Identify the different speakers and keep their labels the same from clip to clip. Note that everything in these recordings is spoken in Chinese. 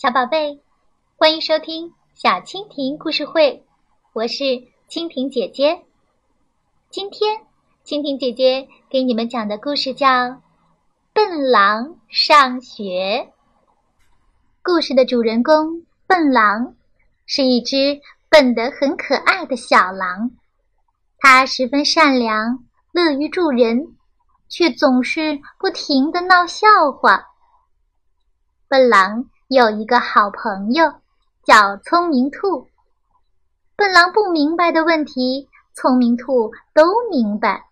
Speaker 1: 小宝贝，欢迎收听小蜻蜓故事会，我是蜻蜓姐姐。今天，蜻蜓姐姐给你们讲的故事叫《笨狼上学》。故事的主人公笨狼是一只笨得很可爱的小狼，它十分善良，乐于助人，却总是不停的闹笑话。笨狼。有一个好朋友叫聪明兔，笨狼不明白的问题，聪明兔都明白；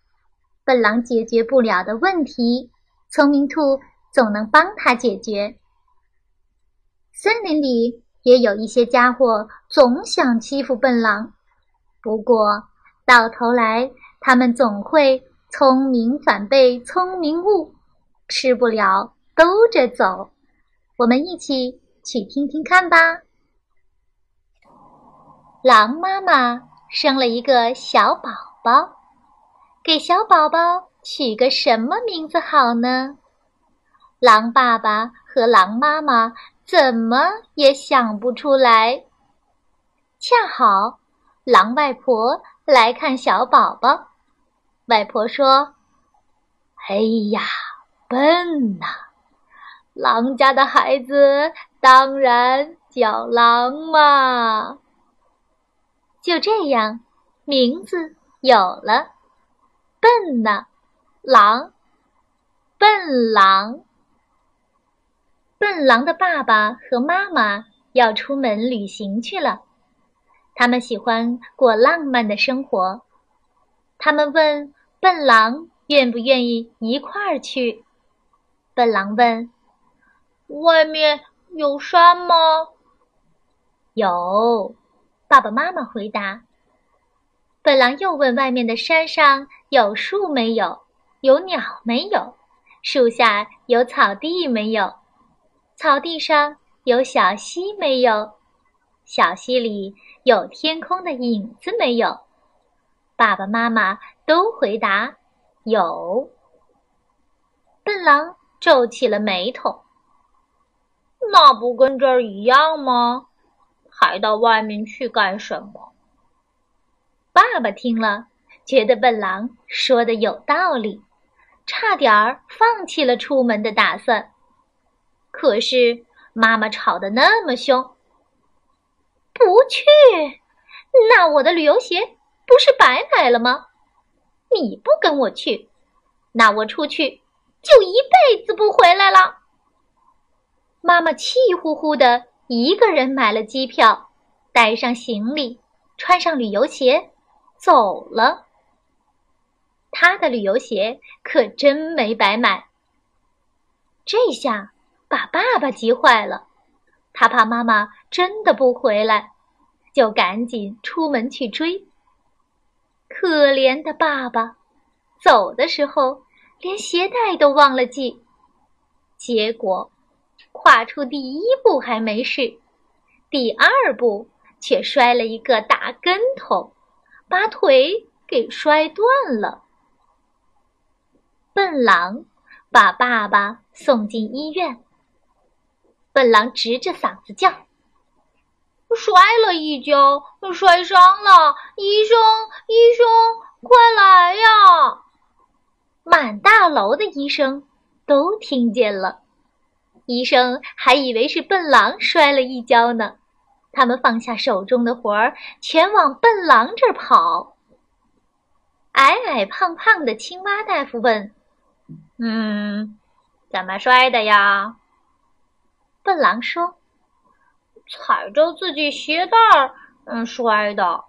Speaker 1: 笨狼解决不了的问题，聪明兔总能帮他解决。森林里也有一些家伙总想欺负笨狼，不过到头来他们总会聪明反被聪明误，吃不了兜着走。我们一起去听听看吧。狼妈妈生了一个小宝宝，给小宝宝取个什么名字好呢？狼爸爸和狼妈妈怎么也想不出来。恰好，狼外婆来看小宝宝，外婆说：“
Speaker 2: 哎呀，笨呐！”狼家的孩子当然叫狼嘛。
Speaker 1: 就这样，名字有了，笨呢，狼，笨狼。笨狼的爸爸和妈妈要出门旅行去了，他们喜欢过浪漫的生活。他们问笨狼愿不愿意一块儿去。笨狼问。
Speaker 3: 外面有山吗？
Speaker 1: 有，爸爸妈妈回答。笨狼又问：“外面的山上有树没有？有鸟没有？树下有草地没有？草地上有小溪没有？小溪里有天空的影子没有？”爸爸妈妈都回答：“有。”笨狼皱起了眉头。
Speaker 3: 那不跟这儿一样吗？还到外面去干什么？
Speaker 1: 爸爸听了，觉得笨狼说的有道理，差点儿放弃了出门的打算。可是妈妈吵得那么凶，不去，那我的旅游鞋不是白买了吗？你不跟我去，那我出去就一辈子不回来了。妈妈气呼呼的，一个人买了机票，带上行李，穿上旅游鞋，走了。他的旅游鞋可真没白买。这下把爸爸急坏了，他怕妈妈真的不回来，就赶紧出门去追。可怜的爸爸，走的时候连鞋带都忘了系，结果。跨出第一步还没事，第二步却摔了一个大跟头，把腿给摔断了。笨狼把爸爸送进医院。笨狼直着嗓子叫：“
Speaker 3: 摔了一跤，摔伤了！医生，医生，快来呀！”
Speaker 1: 满大楼的医生都听见了。医生还以为是笨狼摔了一跤呢，他们放下手中的活儿，全往笨狼这儿跑。矮矮胖胖的青蛙大夫问：“
Speaker 2: 嗯，怎么摔的呀？”
Speaker 1: 笨狼说：“
Speaker 3: 踩着自己鞋带儿，嗯，摔的。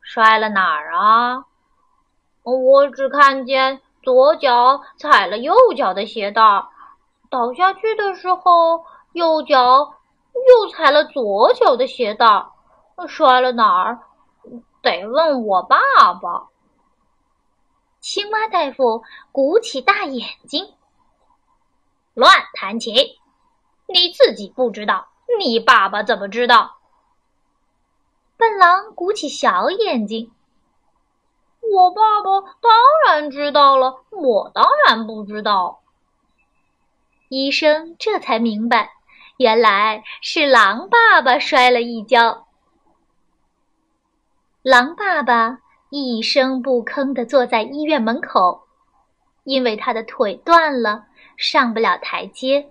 Speaker 2: 摔了哪儿啊？
Speaker 3: 我只看见左脚踩了右脚的鞋带儿。”倒下去的时候，右脚又踩了左脚的鞋带，摔了哪儿？得问我爸爸。
Speaker 1: 青蛙大夫鼓起大眼睛，
Speaker 2: 乱弹琴！你自己不知道，你爸爸怎么知道？
Speaker 1: 笨狼鼓起小眼睛，
Speaker 3: 我爸爸当然知道了，我当然不知道。
Speaker 1: 医生这才明白，原来是狼爸爸摔了一跤。狼爸爸一声不吭地坐在医院门口，因为他的腿断了，上不了台阶。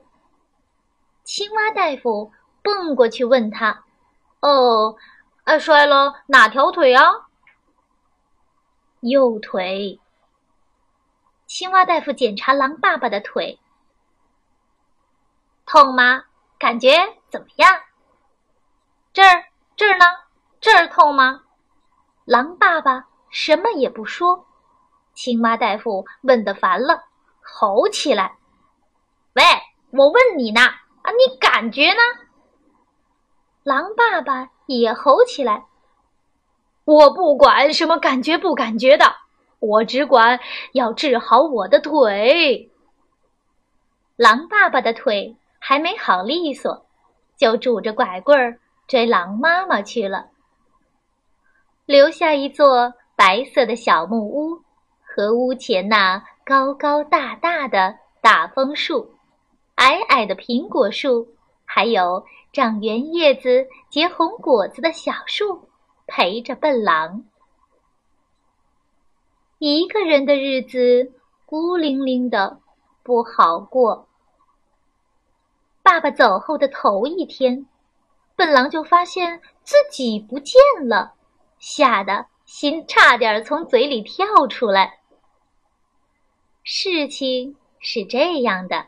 Speaker 1: 青蛙大夫蹦过去问他：“
Speaker 3: 哦，啊，摔了哪条腿啊？”“
Speaker 1: 右腿。”青蛙大夫检查狼爸爸的腿，
Speaker 3: 痛吗？感觉怎么样？这儿这儿呢？这儿痛吗？
Speaker 1: 狼爸爸什么也不说。青蛙大夫问得烦了，吼起来：“
Speaker 3: 喂，我问你呢，啊，你感觉呢？”
Speaker 1: 狼爸爸也吼起来：“
Speaker 2: 我不管什么感觉不感觉的。”我只管要治好我的腿。
Speaker 1: 狼爸爸的腿还没好利索，就拄着拐棍儿追狼妈妈去了，留下一座白色的小木屋和屋前那高高大大的大枫树、矮矮的苹果树，还有长圆叶子结红果子的小树，陪着笨狼。一个人的日子孤零零的，不好过。爸爸走后的头一天，笨狼就发现自己不见了，吓得心差点从嘴里跳出来。事情是这样的：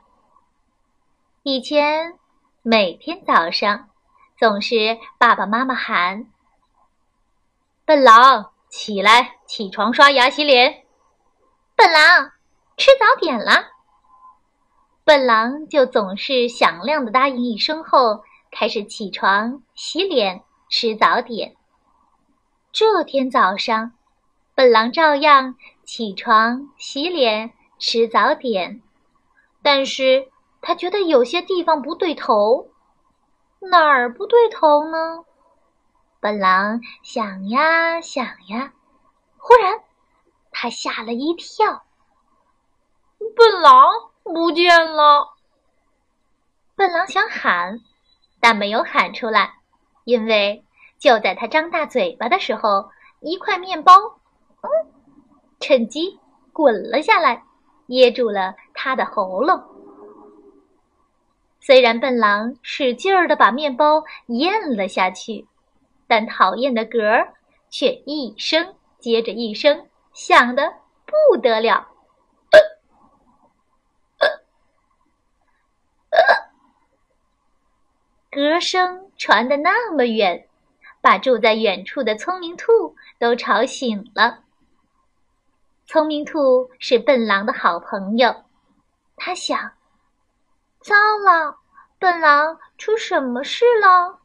Speaker 1: 以前每天早上，总是爸爸妈妈喊：“
Speaker 2: 笨狼。”起来，起床，刷牙，洗脸。
Speaker 1: 笨狼，吃早点了。笨狼就总是响亮的答应一声后，开始起床、洗脸、吃早点。这天早上，笨狼照样起床、洗脸、吃早点，但是他觉得有些地方不对头。哪儿不对头呢？笨狼想呀想呀，忽然他吓了一跳。
Speaker 3: 笨狼不见了！
Speaker 1: 笨狼想喊，但没有喊出来，因为就在他张大嘴巴的时候，一块面包，嗯，趁机滚了下来，噎住了他的喉咙。虽然笨狼使劲儿的把面包咽了下去。但讨厌的嗝儿却一声接着一声响得不得了，歌声传得那么远，把住在远处的聪明兔都吵醒了。聪明兔是笨狼的好朋友，他想：糟了，笨狼出什么事了？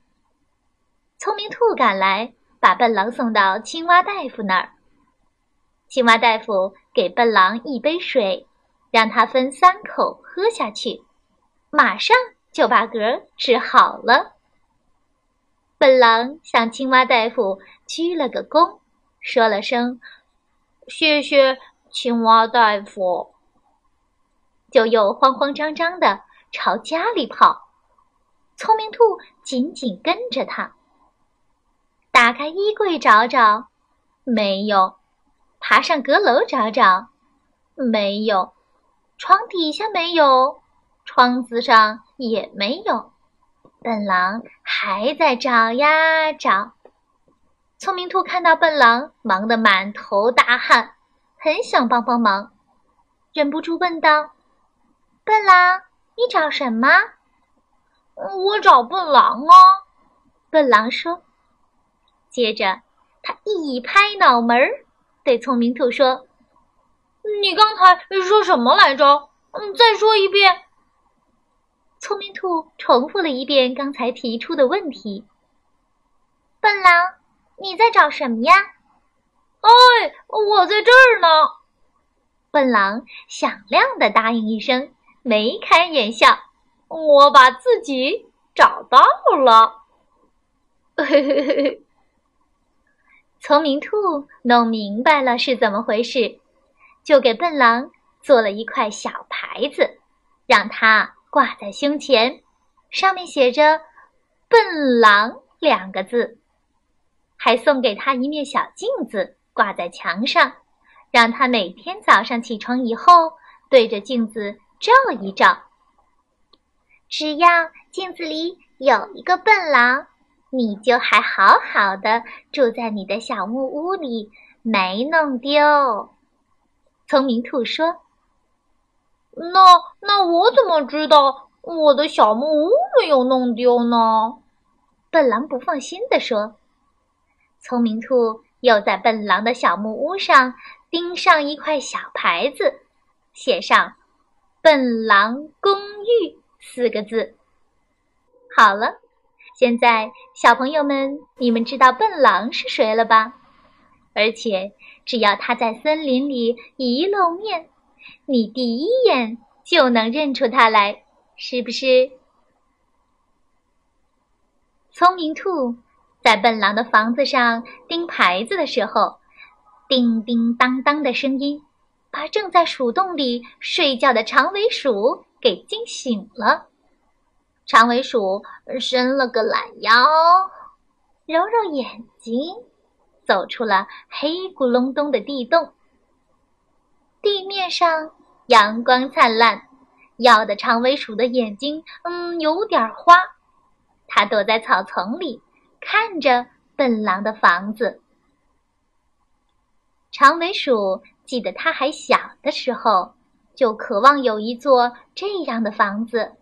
Speaker 1: 聪明兔赶来，把笨狼送到青蛙大夫那儿。青蛙大夫给笨狼一杯水，让他分三口喝下去，马上就把嗝治好了。笨狼向青蛙大夫鞠了个躬，说了声“谢谢青蛙大夫”，就又慌慌张张的朝家里跑。聪明兔紧紧跟着他。打开衣柜找找，没有；爬上阁楼找找，没有；床底下没有，窗子上也没有。笨狼还在找呀找。聪明兔看到笨狼忙得满头大汗，很想帮帮忙，忍不住问道：“笨狼，你找什么？”“
Speaker 3: 我找笨狼啊。”
Speaker 1: 笨狼说。接着，他一拍脑门儿，对聪明兔说：“
Speaker 3: 你刚才说什么来着？嗯，再说一遍。”
Speaker 1: 聪明兔重复了一遍刚才提出的问题。笨狼，你在找什么呀？
Speaker 3: 哎，我在这儿呢。
Speaker 1: 笨狼响亮的答应一声，眉开眼笑：“
Speaker 3: 我把自己找到了。”嘿嘿嘿嘿。
Speaker 1: 聪明兔弄明白了是怎么回事，就给笨狼做了一块小牌子，让他挂在胸前，上面写着“笨狼”两个字，还送给他一面小镜子，挂在墙上，让他每天早上起床以后对着镜子照一照。只要镜子里有一个笨狼，你就还好好的住在你的小木屋里，没弄丢。聪明兔说：“
Speaker 3: 那那我怎么知道？”我的小木屋没有弄丢呢，
Speaker 1: 笨狼不放心地说。聪明兔又在笨狼的小木屋上钉上一块小牌子，写上“笨狼公寓”四个字。好了，现在小朋友们，你们知道笨狼是谁了吧？而且只要他在森林里一露面，你第一眼就能认出它来。是不是？聪明兔在笨狼的房子上钉牌子的时候，叮叮当当的声音把正在鼠洞里睡觉的长尾鼠给惊醒了。长尾鼠伸了个懒腰，揉揉眼睛，走出了黑咕隆咚的地洞。地面上阳光灿烂。要的长尾鼠的眼睛，嗯，有点花。它躲在草丛里，看着笨狼的房子。长尾鼠记得它还小的时候，就渴望有一座这样的房子：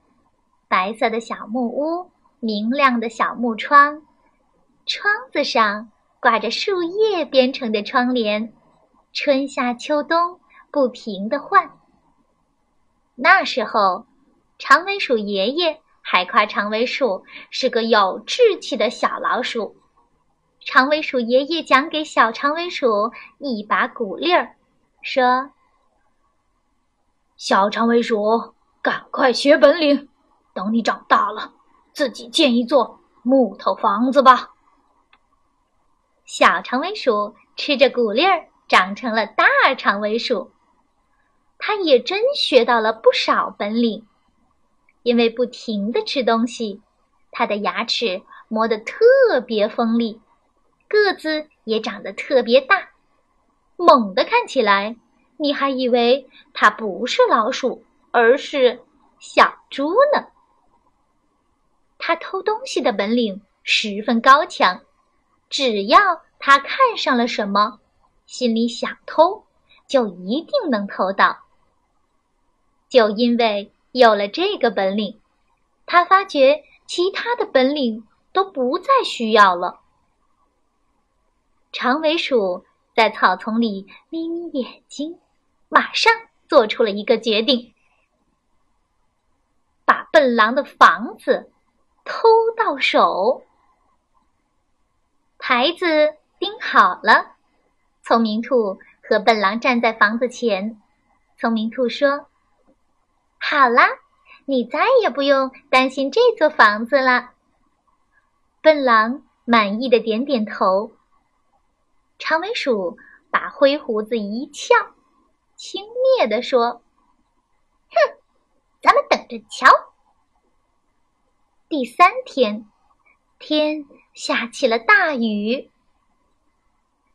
Speaker 1: 白色的小木屋，明亮的小木窗，窗子上挂着树叶编成的窗帘，春夏秋冬不停的换。那时候，长尾鼠爷爷还夸长尾鼠是个有志气的小老鼠。长尾鼠爷爷讲给小长尾鼠一把鼓励儿，说：“
Speaker 3: 小长尾鼠，赶快学本领，等你长大了，自己建一座木头房子吧。”
Speaker 1: 小长尾鼠吃着谷粒儿，长成了大长尾鼠。他也真学到了不少本领，因为不停的吃东西，他的牙齿磨得特别锋利，个子也长得特别大，猛地看起来，你还以为他不是老鼠，而是小猪呢。他偷东西的本领十分高强，只要他看上了什么，心里想偷，就一定能偷到。就因为有了这个本领，他发觉其他的本领都不再需要了。长尾鼠在草丛里眯眯眼睛，马上做出了一个决定：把笨狼的房子偷到手。牌子钉好了，聪明兔和笨狼站在房子前。聪明兔说。好啦，你再也不用担心这座房子了。笨狼满意的点点头。长尾鼠把灰胡子一翘，轻蔑地说：“哼，咱们等着瞧。”第三天，天下起了大雨，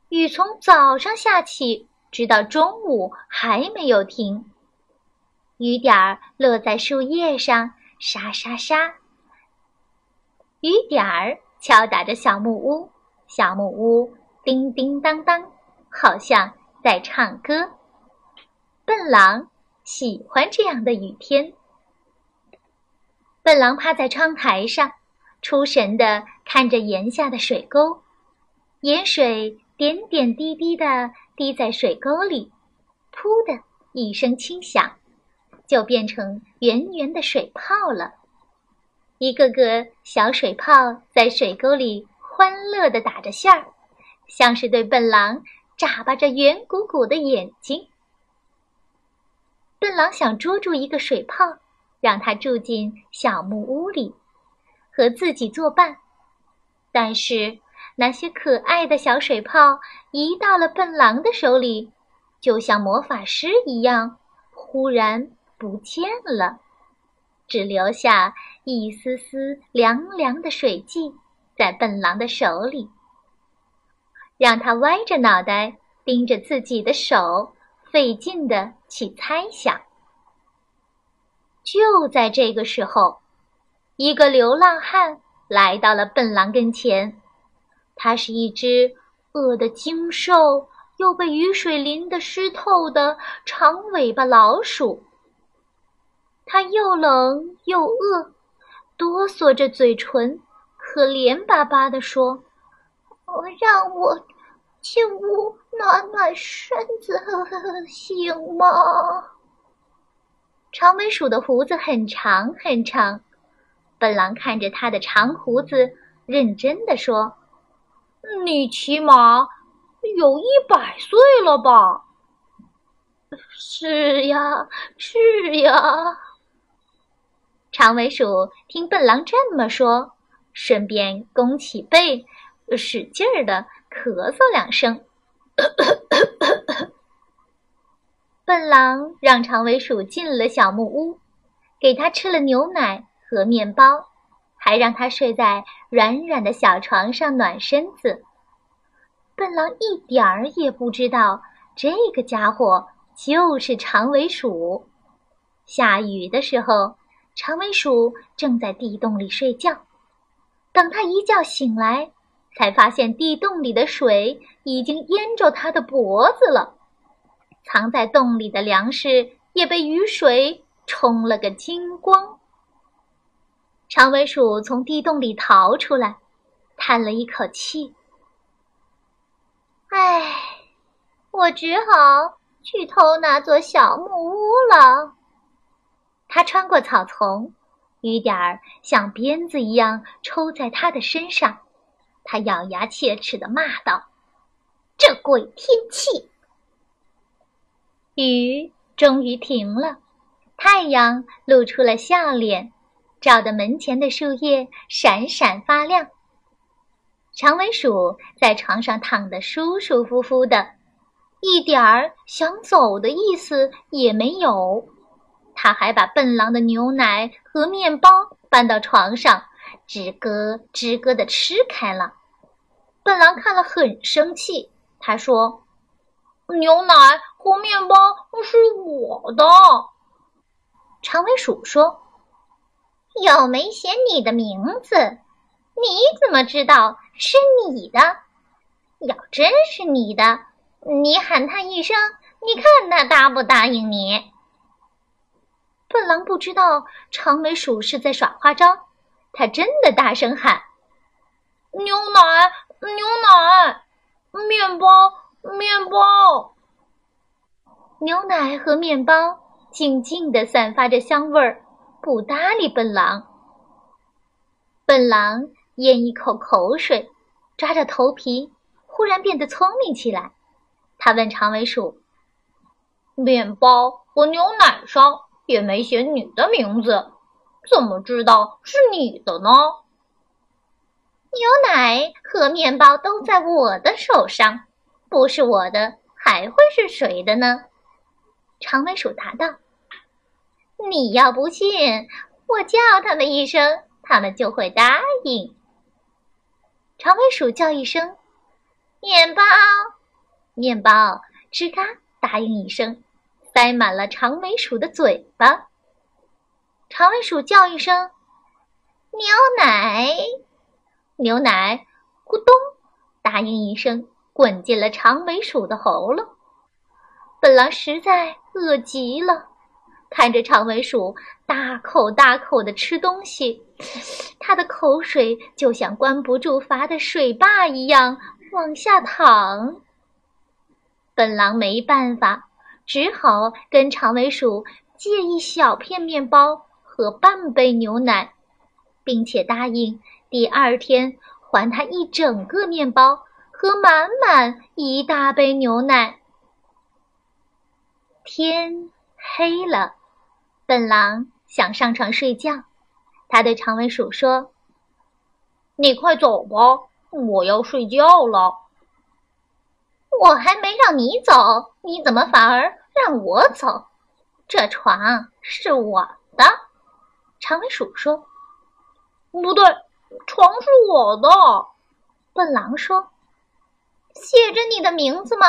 Speaker 1: 雨从早上下起，直到中午还没有停。雨点儿落在树叶上，沙沙沙。雨点儿敲打着小木屋，小木屋叮叮当当，好像在唱歌。笨狼喜欢这样的雨天。笨狼趴在窗台上，出神的看着檐下的水沟，盐水点点滴滴的滴在水沟里，噗的一声轻响。就变成圆圆的水泡了，一个个小水泡在水沟里欢乐地打着旋儿，像是对笨狼眨巴着圆鼓鼓的眼睛。笨狼想捉住一个水泡，让它住进小木屋里，和自己作伴。但是那些可爱的小水泡一到了笨狼的手里，就像魔法师一样，忽然。不见了，只留下一丝丝凉凉的水迹在笨狼的手里，让他歪着脑袋盯着自己的手，费劲的去猜想。就在这个时候，一个流浪汉来到了笨狼跟前，他是一只饿得精瘦。又被雨水淋得湿透的长尾巴老鼠，他又冷又饿，哆嗦着嘴唇，可怜巴巴地说：“
Speaker 3: 我让我进屋暖暖身子，行吗？”
Speaker 1: 长尾鼠的胡子很长很长，笨狼看着它的长胡子，认真的说：“
Speaker 3: 你起码……”有一百岁了吧？
Speaker 2: 是呀，是呀。
Speaker 1: 长尾鼠听笨狼这么说，顺便弓起背，使劲儿的咳嗽两声。笨狼让长尾鼠进了小木屋，给它吃了牛奶和面包，还让它睡在软软的小床上暖身子。笨狼一点儿也不知道，这个家伙就是长尾鼠。下雨的时候，长尾鼠正在地洞里睡觉。等他一觉醒来，才发现地洞里的水已经淹着他的脖子了。藏在洞里的粮食也被雨水冲了个精光。长尾鼠从地洞里逃出来，叹了一口气。
Speaker 3: 唉，我只好去偷那座小木屋了。
Speaker 1: 他穿过草丛，雨点儿像鞭子一样抽在他的身上。他咬牙切齿的骂道：“这鬼天气！”雨终于停了，太阳露出了笑脸，照得门前的树叶闪闪发亮。长尾鼠在床上躺得舒舒服服的，一点儿想走的意思也没有。他还把笨狼的牛奶和面包搬到床上，吱咯吱咯的吃开了。笨狼看了很生气，他说：“
Speaker 3: 牛奶和面包是我的。”
Speaker 1: 长尾鼠说：“
Speaker 3: 又没写你的名字，你怎么知道？”是你的，要真是你的，你喊他一声，你看他答不答应你？
Speaker 1: 笨狼不知道长尾鼠是在耍花招，他真的大声喊：“
Speaker 3: 牛奶，牛奶，面包，面包。”
Speaker 1: 牛奶和面包静静地散发着香味儿，不搭理笨狼。笨狼。咽一口口水，抓着头皮，忽然变得聪明起来。他问长尾鼠：“
Speaker 3: 面包和牛奶上也没写你的名字，怎么知道是你的呢？”“牛奶和面包都在我的手上，不是我的，还会是谁的呢？”长尾鼠答道。“你要不信，我叫他们一声，他们就会答应。”
Speaker 1: 长尾鼠叫一声：“
Speaker 3: 面包，
Speaker 1: 面包！”吱嘎答应一声，塞满了长尾鼠的嘴巴。长尾鼠叫一声：“
Speaker 3: 牛奶，
Speaker 1: 牛奶！”咕咚，答应一声，滚进了长尾鼠的喉咙。本狼实在饿极了。看着长尾鼠大口大口的吃东西，它的口水就像关不住阀的水坝一样往下淌。本狼没办法，只好跟长尾鼠借一小片面包和半杯牛奶，并且答应第二天还他一整个面包和满满一大杯牛奶。天黑了。笨狼想上床睡觉，他对长尾鼠说：“
Speaker 3: 你快走吧，我要睡觉了。”“我还没让你走，你怎么反而让我走？这床是我的。”
Speaker 1: 长尾鼠说。
Speaker 3: 不对，床是我的。
Speaker 1: 笨狼说：“写着你的名字吗？”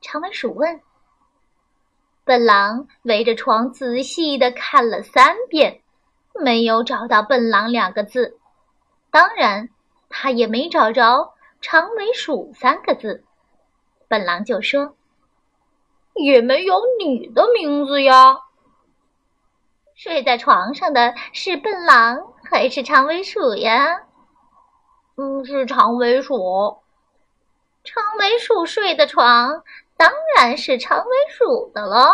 Speaker 1: 长尾鼠问。笨狼围着床仔细的看了三遍，没有找到“笨狼”两个字。当然，他也没找着“长尾鼠”三个字。笨狼就说：“
Speaker 3: 也没有你的名字呀。”
Speaker 1: 睡在床上的是笨狼还是长尾鼠呀？
Speaker 3: 嗯，是长尾鼠。
Speaker 1: 长尾鼠睡的床。当然是长尾鼠的喽。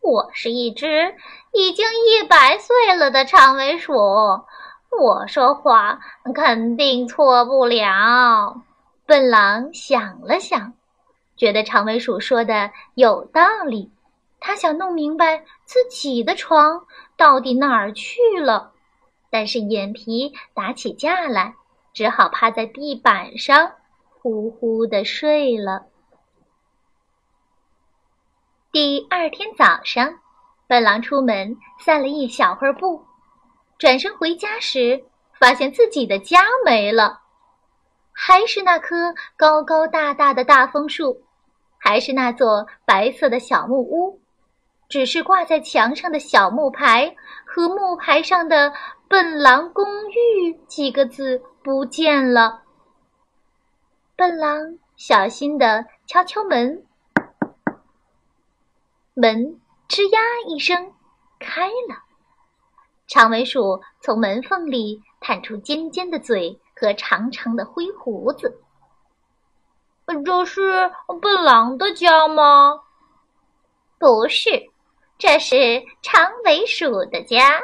Speaker 1: 我是一只已经一百岁了的长尾鼠，我说话肯定错不了。笨狼想了想，觉得长尾鼠说的有道理。他想弄明白自己的床到底哪儿去了，但是眼皮打起架来，只好趴在地板上呼呼的睡了。第二天早上，笨狼出门散了一小会儿步，转身回家时，发现自己的家没了，还是那棵高高大大的大枫树，还是那座白色的小木屋，只是挂在墙上的小木牌和木牌上的“笨狼公寓”几个字不见了。笨狼小心地敲敲门。门吱呀一声开了，长尾鼠从门缝里探出尖尖的嘴和长长的灰胡子。
Speaker 3: 这是笨狼的家吗？
Speaker 1: 不是，这是长尾鼠的家。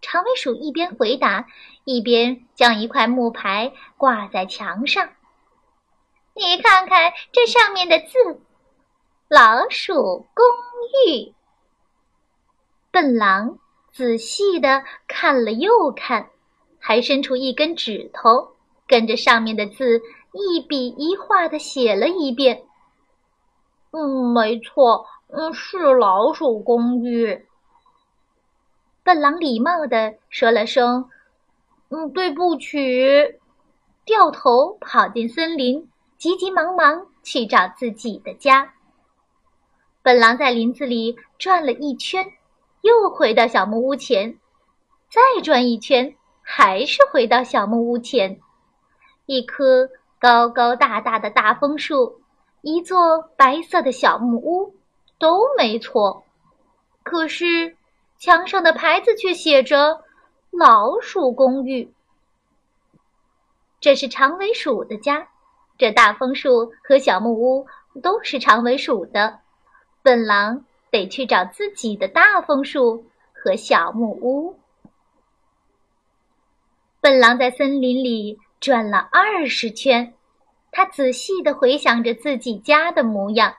Speaker 1: 长尾鼠一边回答，一边将一块木牌挂在墙上。你看看这上面的字。老鼠公寓。笨狼仔细的看了又看，还伸出一根指头，跟着上面的字一笔一画的写了一遍。
Speaker 3: 嗯，没错，嗯，是老鼠公寓。
Speaker 1: 笨狼礼貌的说了声：“嗯，对不起。”掉头跑进森林，急急忙忙去找自己的家。笨狼在林子里转了一圈，又回到小木屋前，再转一圈，还是回到小木屋前。一棵高高大大的大枫树，一座白色的小木屋，都没错。可是墙上的牌子却写着“老鼠公寓”。这是长尾鼠的家，这大枫树和小木屋都是长尾鼠的。笨狼得去找自己的大枫树和小木屋。笨狼在森林里转了二十圈，他仔细地回想着自己家的模样，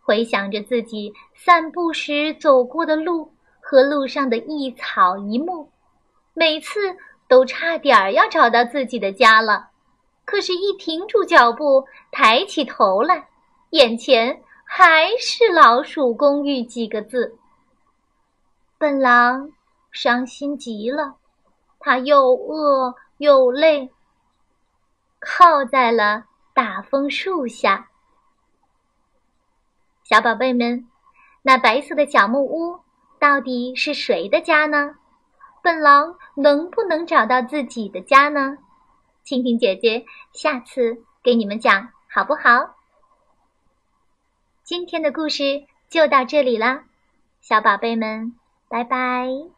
Speaker 1: 回想着自己散步时走过的路和路上的一草一木，每次都差点儿要找到自己的家了。可是，一停住脚步，抬起头来，眼前。还是“老鼠公寓”几个字。笨狼伤心极了，他又饿又累，靠在了大枫树下。小宝贝们，那白色的小木屋到底是谁的家呢？笨狼能不能找到自己的家呢？蜻蜓姐姐下次给你们讲，好不好？今天的故事就到这里啦，小宝贝们，拜拜。